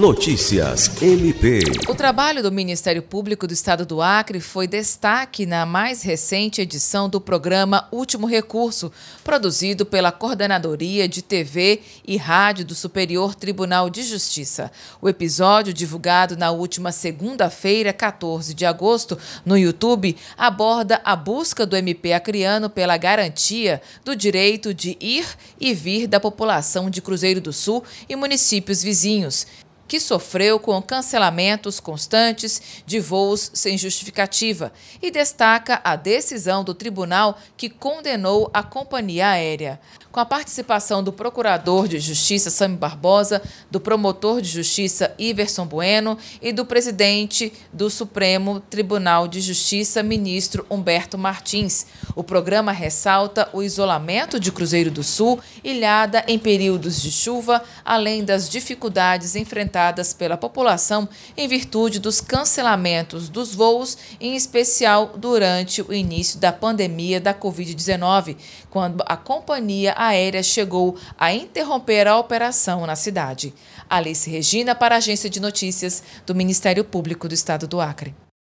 Notícias MP. O trabalho do Ministério Público do Estado do Acre foi destaque na mais recente edição do programa Último Recurso, produzido pela Coordenadoria de TV e Rádio do Superior Tribunal de Justiça. O episódio, divulgado na última segunda-feira, 14 de agosto, no YouTube, aborda a busca do MP acreano pela garantia do direito de ir e vir da população de Cruzeiro do Sul e municípios vizinhos que sofreu com cancelamentos constantes de voos sem justificativa e destaca a decisão do tribunal que condenou a companhia aérea com a participação do Procurador de Justiça Sami Barbosa, do Promotor de Justiça Iverson Bueno e do Presidente do Supremo Tribunal de Justiça, Ministro Humberto Martins. O programa ressalta o isolamento de Cruzeiro do Sul, ilhada em períodos de chuva, além das dificuldades enfrentadas pela população em virtude dos cancelamentos dos voos, em especial durante o início da pandemia da Covid-19, quando a companhia aérea chegou a interromper a operação na cidade. Alice Regina, para a Agência de Notícias do Ministério Público do Estado do Acre.